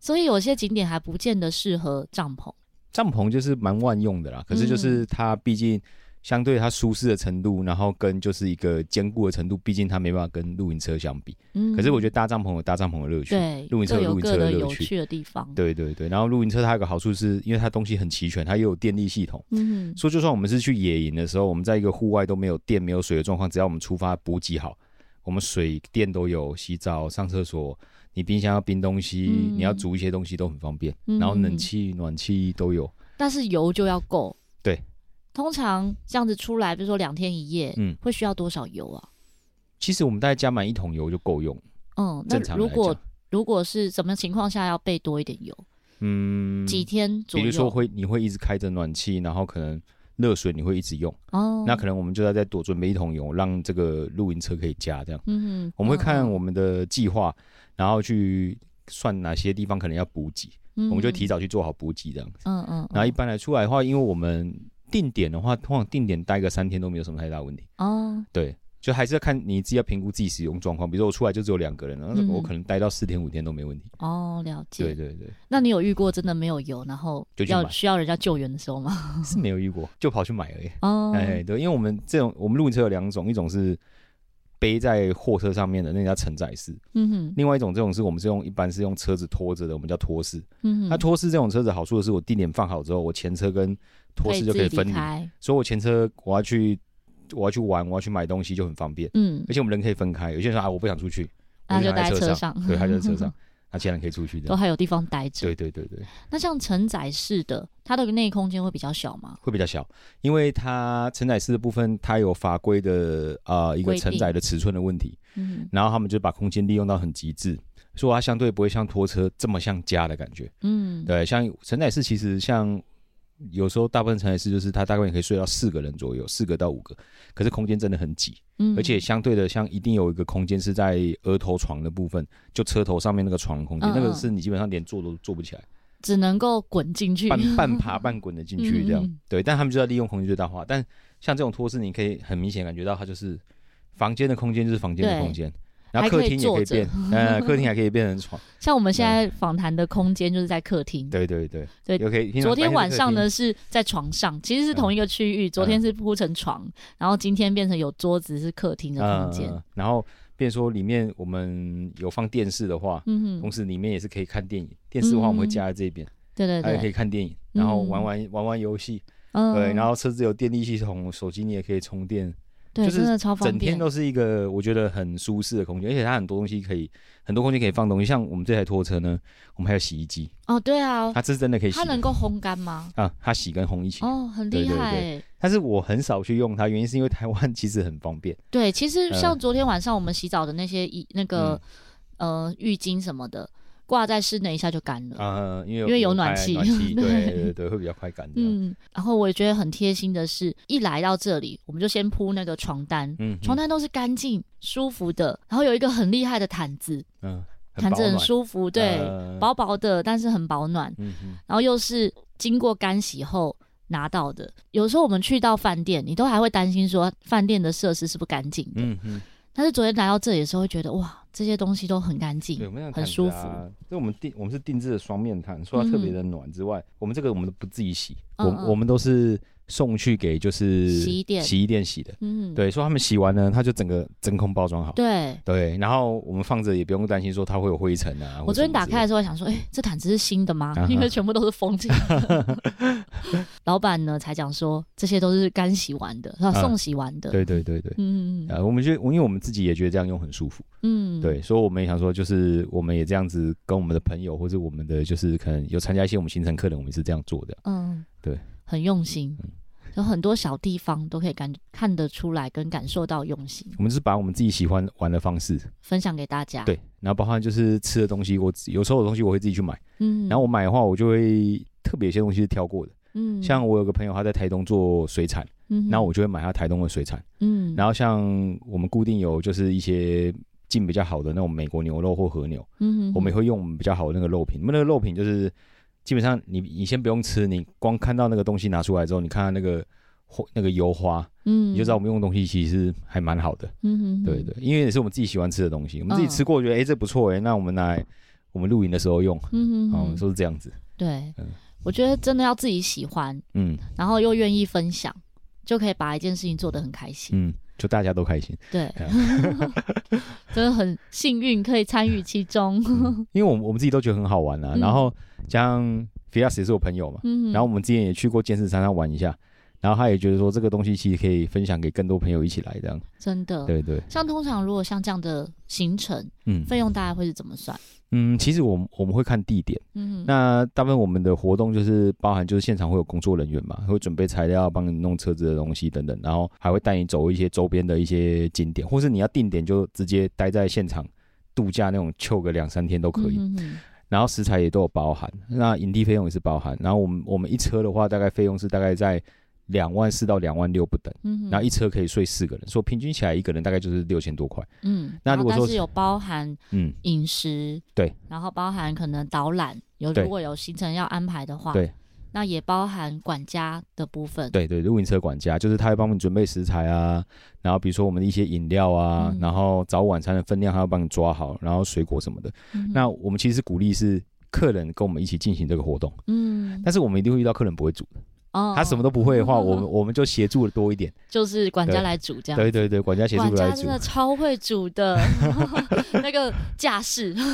所以有些景点还不见得适合帐篷，帐篷就是蛮万用的啦，可是就是它毕竟。相对它舒适的程度，然后跟就是一个坚固的程度，毕竟它没办法跟露营车相比。嗯，可是我觉得搭帐篷有搭帐篷的乐趣，对，露营车有露营车的乐趣。有趣的地方。对对对，然后露营车它有个好处是，因为它东西很齐全，它又有电力系统。嗯哼，所以就算我们是去野营的时候，我们在一个户外都没有电、没有水的状况，只要我们出发补给好，我们水电都有，洗澡、上厕所，你冰箱要冰东西，嗯、你要煮一些东西都很方便。嗯、然后冷气、暖气都有，但是油就要够。对。通常这样子出来，比如说两天一夜，嗯，会需要多少油啊？其实我们大概加满一桶油就够用。嗯，那如果如果是什么情况下要备多一点油？嗯，几天左右？比如说会你会一直开着暖气，然后可能热水你会一直用哦，那可能我们就要再多准备一桶油，让这个露营车可以加这样。嗯哼，我们会看我们的计划，然后去算哪些地方可能要补给，嗯、我们就提早去做好补给这样嗯嗯，然后一般来出来的话，因为我们定点的话，通常定点待个三天都没有什么太大问题。哦，对，就还是要看你自己要评估自己使用状况。比如说我出来就只有两个人，然后我可能待到四天五天都没问题。哦，了解。对对对。那你有遇过真的没有油，然后要需要人家救援的时候吗？是没有遇过，就跑去买而已。哦，哎，对，因为我们这种我们露营车有两种，一种是背在货车上面的，那叫承载式。嗯哼。另外一种这种是我们是用一般是用车子拖着的，我们叫拖式。嗯哼。那拖式这种车子好处的是，我定点放好之后，我前车跟拖式就可以分离，所以我前车我要去我要去玩，我要去买东西就很方便。嗯，而且我们人可以分开。有些人说啊，我不想出去，那就待在车上。对，他就在车上，他既然可以出去的，都还有地方待着。对对对对。那像承载式的，它的内空间会比较小吗？会比较小，因为它承载式的部分，它有法规的啊、呃、一个承载的尺寸的问题。嗯。然后他们就把空间利用到很极致，所以它相对不会像拖车这么像家的感觉。嗯。对，像承载式其实像。有时候大部分长野市就是它大概也可以睡到四个人左右，四个到五个，可是空间真的很挤，嗯，而且相对的，像一定有一个空间是在额头床的部分，就车头上面那个床的空间，嗯、那个是你基本上连坐都坐不起来，只能够滚进去，半半 爬半滚的进去这样，嗯、对，但他们就要利用空间最大化，但像这种托式，你可以很明显感觉到它就是房间的空间就是房间的空间。然后客厅也可以变，呃，客厅还可以变成床。像我们现在访谈的空间就是在客厅。对对对对。昨天晚上呢是在床上，其实是同一个区域。昨天是铺成床，然后今天变成有桌子是客厅的空间。然后变说里面我们有放电视的话，嗯，同时里面也是可以看电影。电视的话我们会加在这边，对对对，还可以看电影，然后玩玩玩玩游戏，对，然后车子有电力系统，手机你也可以充电。对，真的超方便。整天都是一个我觉得很舒适的空间，而且它很多东西可以，很多空间可以放东西。像我们这台拖车呢，我们还有洗衣机。哦，对啊，它这是真的可以洗。它能够烘干吗？啊，它洗跟烘一起。哦，很厉害。对对对。但是我很少去用它，原因是因为台湾其实很方便。对，其实像昨天晚上我们洗澡的那些衣，那个呃浴巾什么的。挂在室内一下就干了。啊，因为因为有暖气，暖气 对。对对，会比较快干。嗯，然后我也觉得很贴心的是，一来到这里，我们就先铺那个床单，嗯，床单都是干净舒服的，然后有一个很厉害的毯子，嗯，毯子很舒服，对，薄薄的，但是很保暖，嗯，然后又是经过干洗后拿到的。有时候我们去到饭店，你都还会担心说饭店的设施是不干净的，嗯嗯，但是昨天来到这里的时候，会觉得哇。这些东西都很干净，啊、很舒服。所以我们定我们是定制的双面毯，除了特别的暖之外，嗯、我们这个我们都不自己洗，嗯嗯我我们都是。送去给就是洗衣店。洗衣店洗的，嗯，对，说他们洗完呢，他就整个真空包装好，对。对，然后我们放着也不用担心说它会有灰尘啊。我昨天打开的时候想说，哎，这毯子是新的吗？因为全部都是封起来的。老板呢才讲说，这些都是干洗完的，然后送洗完的。对对对对，嗯啊，我们就因为我们自己也觉得这样用很舒服，嗯，对，所以我们也想说，就是我们也这样子跟我们的朋友或者我们的就是可能有参加一些我们行程客人，我们是这样做的，嗯，对。很用心，有很多小地方都可以感看得出来跟感受到用心。我们是把我们自己喜欢玩的方式分享给大家。对，然后包含就是吃的东西，我有时候有东西我会自己去买。嗯，然后我买的话，我就会特别有些东西是挑过的。嗯，像我有个朋友他在台东做水产，嗯，然后我就会买他台东的水产。嗯，然后像我们固定有就是一些进比较好的那种美国牛肉或和牛，嗯，我们也会用我们比较好的那个肉品。我们那个肉品就是。基本上你你先不用吃，你光看到那个东西拿出来之后，你看到那个那个油花，嗯，你就知道我们用的东西其实还蛮好的，嗯哼，对对，因为也是我们自己喜欢吃的东西，我们自己吃过觉得哎、欸、这不错哎，那我们来我们露营的时候用，嗯哼，嗯，说是这样子，对，嗯，我觉得真的要自己喜欢，嗯，然后又愿意分享，就可以把一件事情做得很开心，嗯，就大家都开心，对，真的很幸运可以参与其中，因为我们我们自己都觉得很好玩啊，然后。像 Fias 也是我朋友嘛，嗯、然后我们之前也去过剑士山上玩一下，然后他也觉得说这个东西其实可以分享给更多朋友一起来这样。真的，对对。像通常如果像这样的行程，嗯，费用大概会是怎么算？嗯，其实我们我们会看地点，嗯，那大部分我们的活动就是包含就是现场会有工作人员嘛，会准备材料帮你弄车子的东西等等，然后还会带你走一些周边的一些景点，或是你要定点就直接待在现场度假那种，休个两三天都可以。嗯然后食材也都有包含，那营地费用也是包含。然后我们我们一车的话，大概费用是大概在两万四到两万六不等。嗯，然后一车可以睡四个人，说平均起来一个人大概就是六千多块。嗯，那如果说是有包含嗯。饮食，对，然后包含可能导览，有如果有行程要安排的话，对。那也包含管家的部分，对对，露营车管家就是他会帮你准备食材啊，然后比如说我们的一些饮料啊，嗯、然后早晚餐的分量他要帮你抓好，然后水果什么的。嗯、那我们其实鼓励是客人跟我们一起进行这个活动，嗯，但是我们一定会遇到客人不会煮的，哦，他什么都不会的话，我们我们就协助的多一点，就是管家来煮这样，对对对，管家协助来煮，管家真的超会煮的，那个架势。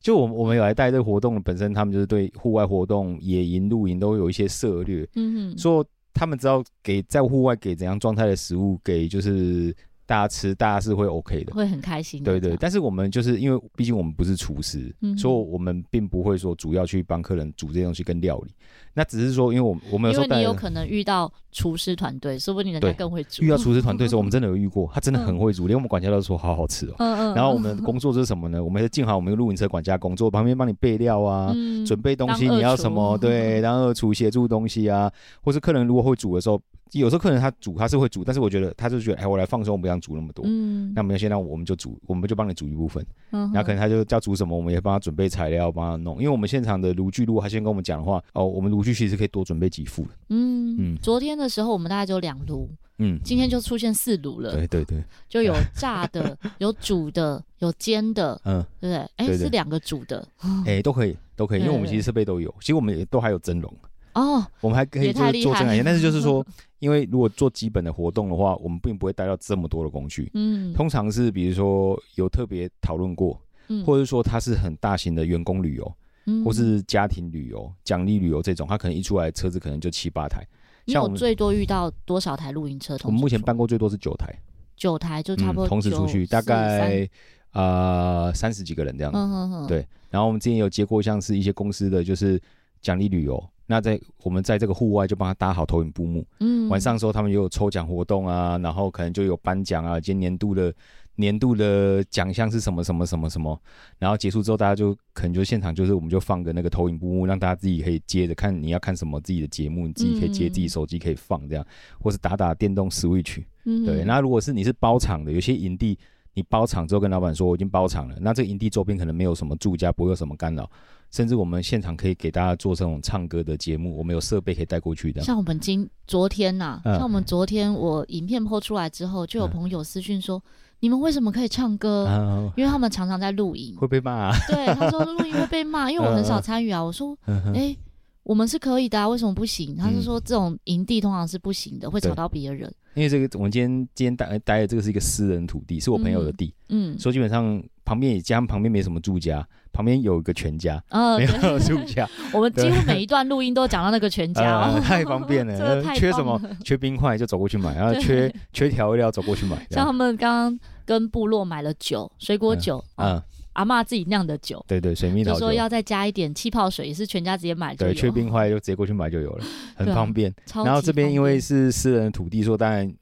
就我们我们有来带这个活动，本身他们就是对户外活动、野营、露营都有一些策略，嗯哼，说他们知道给在户外给怎样状态的食物给就是大家吃，大家是会 OK 的，会很开心。对对，但是我们就是因为毕竟我们不是厨师，嗯，所以我们并不会说主要去帮客人煮这些东西跟料理。那只是说，因为我我们有时候因为你有可能遇到厨师团队，说不定人家更会煮。遇到厨师团队的时候，我们 真的有遇过，他真的很会煮，连我们管家都说好好吃哦。嗯嗯。然后我们的工作是什么呢？我们是进好我们露营车管家工作，旁边帮你备料啊，准备东西，你要什么？对，然后二厨协助东西啊，或是客人如果会煮的时候。有时候客人他煮他是会煮，但是我觉得他就觉得哎，我来放松，我不想煮那么多。嗯，那没有，现在我们就煮，我们就帮你煮一部分。然后可能他就叫煮什么，我们也帮他准备材料，帮他弄。因为我们现场的炉具，如果他先跟我们讲的话，哦，我们炉具其实可以多准备几副。嗯嗯，昨天的时候我们大概就两炉，嗯，今天就出现四炉了。对对对，就有炸的，有煮的，有煎的，嗯，对不对？哎，是两个煮的，哎，都可以都可以，因为我们其实设备都有，其实我们也都还有蒸笼。哦，我们还可以就是做这样，但是就是说。因为如果做基本的活动的话，我们并不会带到这么多的工具。嗯，通常是比如说有特别讨论过，嗯，或者说它是很大型的员工旅游，嗯，或是家庭旅游、奖励旅游这种，它可能一出来车子可能就七八台。像我们最多遇到多少台露营车？我们目前办过最多是九台，九台就差不多同时出去，大概呃三十几个人这样子。嗯嗯嗯。对，然后我们之前有接过像是一些公司的就是奖励旅游。那在我们在这个户外就帮他搭好投影布幕，嗯，晚上的时候他们也有抽奖活动啊，然后可能就有颁奖啊，今年度的年度的奖项是什么什么什么什么，然后结束之后大家就可能就现场就是我们就放个那个投影布幕，让大家自己可以接着看你要看什么自己的节目，你自己可以接自己手机可以放这样，或是打打电动 Switch，嗯，对，那如果是你是包场的，有些营地你包场之后跟老板说我已经包场了，那这个营地周边可能没有什么住家，不会有什么干扰。甚至我们现场可以给大家做这种唱歌的节目，我们有设备可以带过去的。像我们今昨天呐、啊，嗯、像我们昨天我影片 po 出来之后，就有朋友私讯说：“嗯、你们为什么可以唱歌？”嗯、因为他们常常在露营，会被骂、啊。对，他说露营会被骂，因为我很少参与啊。我说：“哎、嗯欸，我们是可以的、啊，为什么不行？”他是说这种营地通常是不行的，会吵到别人。因为这个，我们今天今天待待的这个是一个私人土地，是我朋友的地，嗯，所以基本上旁边也家旁边没什么住家。旁边有一个全家，嗯、没有住家。我们几乎每一段录音都讲到那个全家，哦呃，太方便了。缺什么？缺冰块就走过去买，然后缺缺调味料走过去买。像他们刚刚跟部落买了酒，水果酒，嗯，嗯阿嬷自己酿的酒，对对，水蜜桃酒。说要再加一点气泡水，也是全家直接买。对，缺冰块就直接过去买就有了，很方便。然后这边因为是私人的土地，说当然。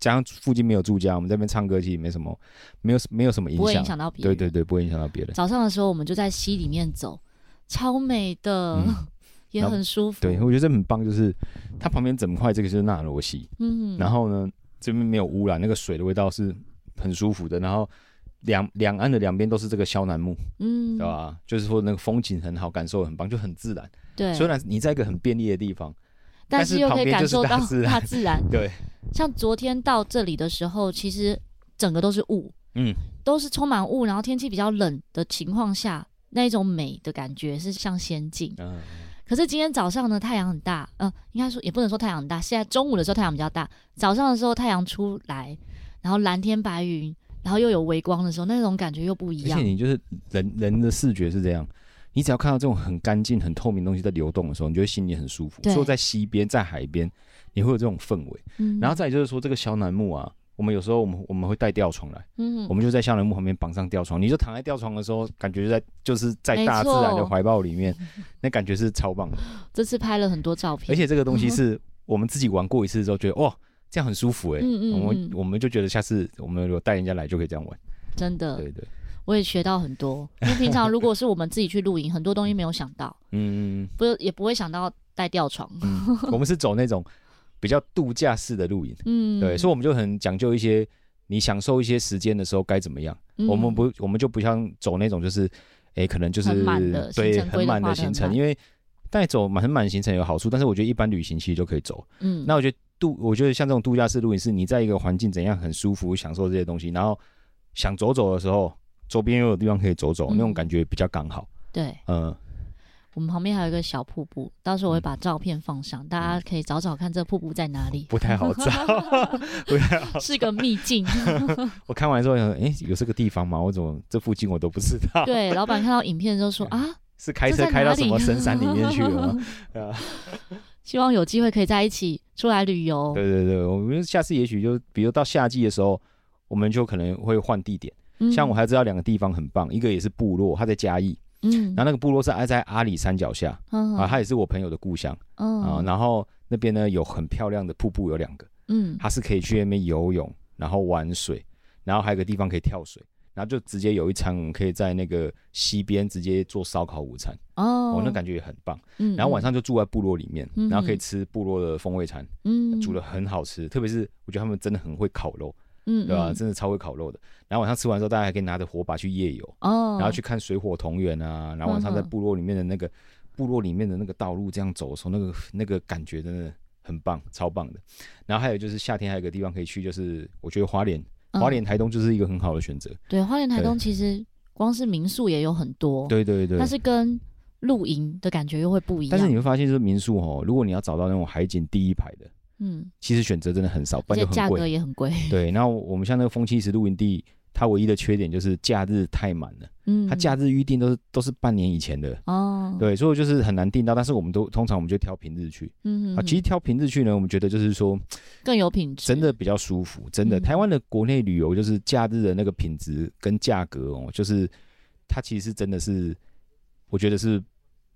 加上附近没有住家，我们这边唱歌其实没什么，没有没有什么影响，不会影响到别人。对对对，不会影响到别人。早上的时候，我们就在溪里面走，超美的，嗯、也很舒服。对，我觉得这很棒，就是它旁边整块这个就是纳罗溪，嗯，然后呢，这边没有污染，那个水的味道是很舒服的。然后两两岸的两边都是这个萧楠木，嗯，对吧？就是说那个风景很好，感受很棒，就很自然。对，虽然你在一个很便利的地方。但是又可以感受到大自然。对，像昨天到这里的时候，其实整个都是雾，嗯，都是充满雾，然后天气比较冷的情况下，那一种美的感觉是像仙境。嗯，可是今天早上呢，太阳很大，嗯、呃，应该说也不能说太阳很大，现在中午的时候太阳比较大，早上的时候太阳出来，然后蓝天白云，然后又有微光的时候，那种感觉又不一样。而且你就是人人的视觉是这样。你只要看到这种很干净、很透明的东西在流动的时候，你就会心里很舒服。对说在溪边、在海边，你会有这种氛围。嗯、然后再就是说，这个肖楠木啊，我们有时候我们我们会带吊床来，嗯，我们就在肖楠木旁边绑上吊床，你就躺在吊床的时候，感觉就在就是在大自然的怀抱里面，那感觉是超棒的。这次拍了很多照片，而且这个东西是我们自己玩过一次之后，觉得哇，这样很舒服哎、欸。嗯嗯，嗯我们我们就觉得下次我们如果带人家来就可以这样玩。真的，对，对对。我也学到很多，因为平常如果是我们自己去露营，很多东西没有想到，嗯，不也不会想到带吊床。嗯，我们是走那种比较度假式的露营，嗯，对，所以我们就很讲究一些，你享受一些时间的时候该怎么样。嗯、我们不，我们就不像走那种就是，哎、欸，可能就是对很满的行程，因为带走满很满行程有好处，但是我觉得一般旅行其实就可以走。嗯，那我觉得度，我觉得像这种度假式露营，是你在一个环境怎样很舒服，享受这些东西，然后想走走的时候。周边又有地方可以走走，嗯、那种感觉比较刚好。对，嗯，我们旁边还有一个小瀑布，到时候我会把照片放上，嗯、大家可以找找看这瀑布在哪里。不太好找，不太好，是个秘境。我看完之后哎、欸，有这个地方吗？我怎么这附近我都不知道？对，老板看到影片之后说啊，是开车开到什么深山里面去了吗？希望有机会可以在一起出来旅游。对对对，我们下次也许就比如到夏季的时候，我们就可能会换地点。像我还知道两个地方很棒，一个也是部落，他在嘉义，嗯，然后那个部落是挨在阿里山脚下，啊，他也是我朋友的故乡，啊，然后那边呢有很漂亮的瀑布，有两个，嗯，它是可以去那边游泳，然后玩水，然后还有个地方可以跳水。然后就直接有一餐，我们可以在那个溪边直接做烧烤午餐哦，那感觉也很棒。嗯，然后晚上就住在部落里面，然后可以吃部落的风味餐，嗯，煮的很好吃。特别是我觉得他们真的很会烤肉，嗯，对吧？真的超会烤肉的。然后晚上吃完之后，大家还可以拿着火把去夜游哦，然后去看水火同源啊。然后晚上在部落里面的那个部落里面的那个道路这样走的时候，那个那个感觉真的很棒，超棒的。然后还有就是夏天还有一个地方可以去，就是我觉得花莲。花莲台东就是一个很好的选择。对，花莲台东其实光是民宿也有很多。对对对。但是跟露营的感觉又会不一样。但是你会发现，就是民宿哦，如果你要找到那种海景第一排的，嗯，其实选择真的很少，而且价格也很贵。对，然后我们像那个风七石露营地。它唯一的缺点就是假日太满了，嗯，它假日预定都是都是半年以前的哦，对，所以就是很难订到。但是我们都通常我们就挑平日去，嗯啊，其实挑平日去呢，我们觉得就是说更有品质，真的比较舒服，真的。台湾的国内旅游就是假日的那个品质跟价格哦，就是它其实真的是，我觉得是。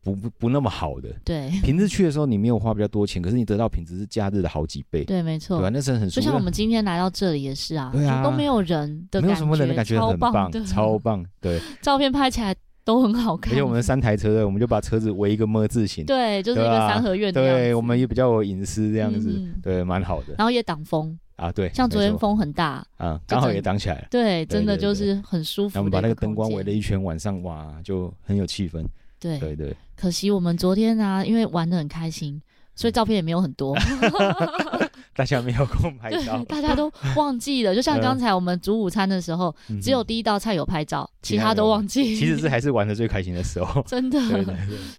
不不不那么好的，对。平日去的时候，你没有花比较多钱，可是你得到品质是假日的好几倍。对，没错。对，那真的很舒服。就像我们今天来到这里也是啊，对啊，都没有人的感觉，没有什么人的感觉，很棒，超棒。对，照片拍起来都很好看。而且我们三台车，我们就把车子围一个么字形，对，就是一个三合院。对，我们也比较有隐私这样子，对，蛮好的。然后也挡风啊，对，像昨天风很大，啊，刚好也挡起来了。对，真的就是很舒服。我们把那个灯光围了一圈，晚上哇，就很有气氛。对对对，可惜我们昨天啊，因为玩的很开心，所以照片也没有很多，大家没有空拍照，大家都忘记了。就像刚才我们煮午餐的时候，只有第一道菜有拍照，其他都忘记。其实是还是玩的最开心的时候，真的。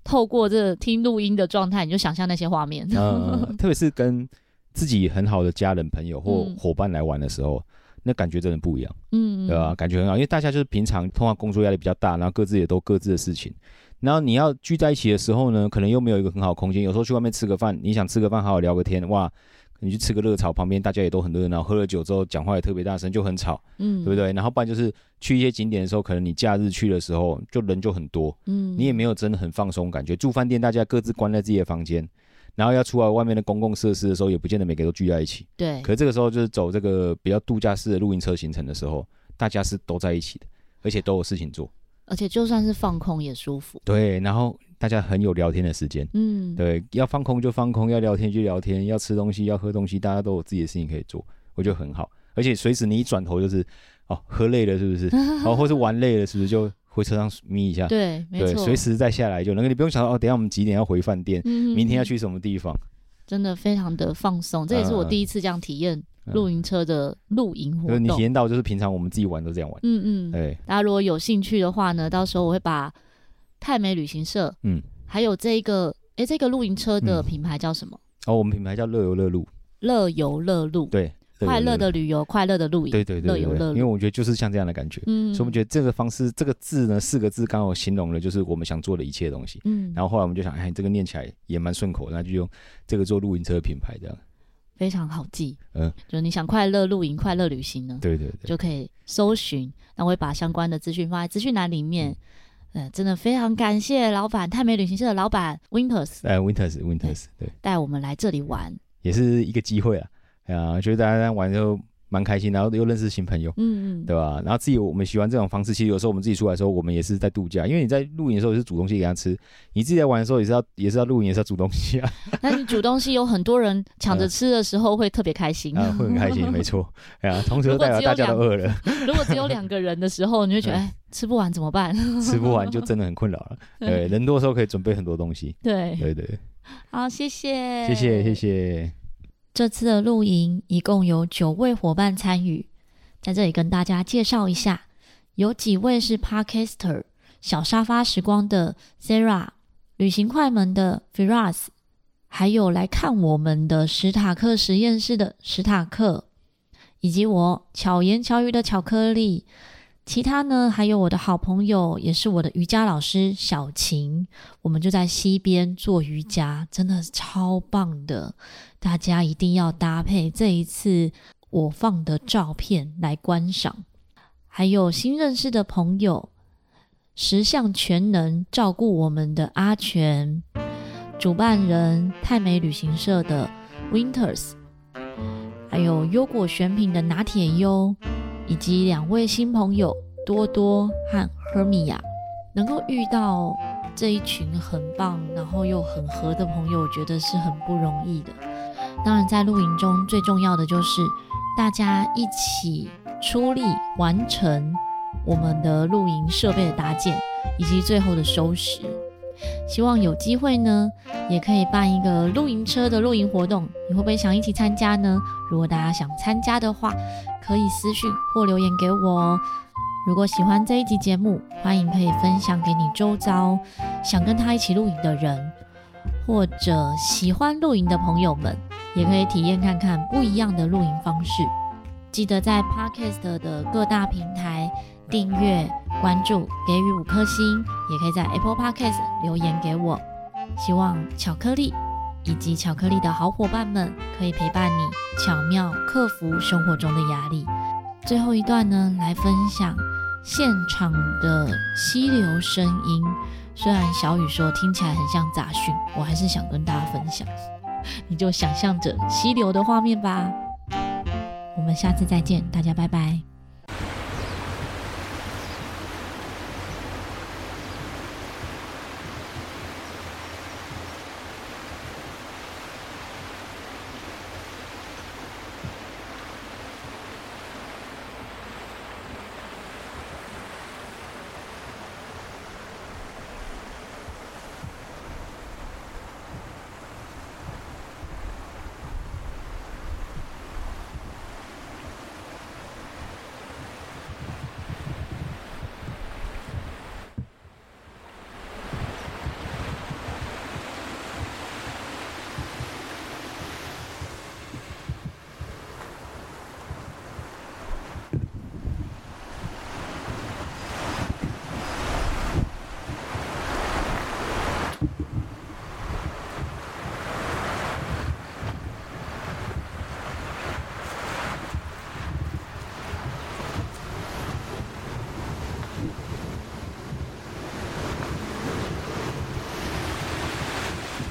透过这听录音的状态，你就想象那些画面。嗯，特别是跟自己很好的家人、朋友或伙伴来玩的时候。那感觉真的不一样，嗯，对吧？感觉很好，因为大家就是平常通常工作压力比较大，然后各自也都各自的事情，然后你要聚在一起的时候呢，可能又没有一个很好的空间。有时候去外面吃个饭，你想吃个饭好好聊个天，哇，你去吃个热炒，旁边大家也都很热闹，喝了酒之后讲话也特别大声，就很吵，嗯，对不对？然后不然就是去一些景点的时候，可能你假日去的时候就人就很多，嗯，你也没有真的很放松感觉。住饭店大家各自关在自己的房间。然后要出来外面的公共设施的时候，也不见得每个都聚在一起。对。可是这个时候就是走这个比较度假式的露营车行程的时候，大家是都在一起的，而且都有事情做。而且就算是放空也舒服。对。然后大家很有聊天的时间。嗯。对，要放空就放空，要聊天就聊天，要吃东西要喝东西，大家都有自己的事情可以做，我觉得很好。而且随时你一转头就是，哦，喝累了是不是？哦，或是玩累了是不是就？回车上眯一下，对，没错，随时再下来就能。你不用想到哦，等一下我们几点要回饭店，嗯、明天要去什么地方，真的非常的放松。这也是我第一次这样体验露营车的露营活动。嗯嗯、你体验到就是平常我们自己玩都这样玩，嗯嗯，对。大家如果有兴趣的话呢，到时候我会把泰美旅行社，嗯，还有这一个，哎，这个露营车的品牌叫什么？哦，我们品牌叫乐游乐露，乐游乐露，对。快乐的旅游，快乐的露营，对对对，乐游乐。因为我觉得就是像这样的感觉，嗯，所以我们觉得这个方式，这个字呢，四个字刚好形容了就是我们想做的一切东西，嗯。然后后来我们就想，哎，这个念起来也蛮顺口，那就用这个做露营车的品牌，这样非常好记，嗯，就你想快乐露营、快乐旅行呢，对对对，就可以搜寻。那我会把相关的资讯放在资讯栏里面。嗯，真的非常感谢老板泰美旅行社的老板 Winters，哎，Winters，Winters，对，带我们来这里玩，也是一个机会啊。啊，觉得大家玩就蛮开心，然后又认识新朋友，嗯嗯，对吧？然后自己我们喜欢这种方式，其实有时候我们自己出来的时候，我们也是在度假，因为你在露营的时候也是煮东西给他吃，你自己在玩的时候也是要也是要露营，也是要煮东西啊。那你煮东西有很多人抢着吃的时候，会特别开心啊，会很开心，没错。哎呀，同时代表大家都饿了。如果只有两个人的时候，你就觉得 哎，吃不完怎么办？吃不完就真的很困扰了。对，人多的时候可以准备很多东西。对对对，好，谢谢，谢谢，谢谢。这次的露营一共有九位伙伴参与，在这里跟大家介绍一下，有几位是 Parkster 小沙发时光的 Sarah，旅行快门的 Firas，还有来看我们的史塔克实验室的史塔克，以及我巧言巧语的巧克力。其他呢，还有我的好朋友，也是我的瑜伽老师小晴，我们就在溪边做瑜伽，真的超棒的。大家一定要搭配这一次我放的照片来观赏。还有新认识的朋友，十项全能照顾我们的阿全，主办人泰美旅行社的 Winters，还有优果选品的拿铁优，以及两位新朋友多多和 Hermia，能够遇到这一群很棒，然后又很合的朋友，我觉得是很不容易的。当然，在露营中最重要的就是大家一起出力完成我们的露营设备的搭建，以及最后的收拾。希望有机会呢，也可以办一个露营车的露营活动，你会不会想一起参加呢？如果大家想参加的话，可以私讯或留言给我哦。如果喜欢这一集节目，欢迎可以分享给你周遭想跟他一起露营的人，或者喜欢露营的朋友们。也可以体验看看不一样的露营方式。记得在 Podcast 的各大平台订阅、关注、给予五颗星，也可以在 Apple Podcast 留言给我。希望巧克力以及巧克力的好伙伴们可以陪伴你，巧妙克服生活中的压力。最后一段呢，来分享现场的溪流声音。虽然小雨说听起来很像杂讯，我还是想跟大家分享。你就想象着溪流的画面吧。我们下次再见，大家拜拜。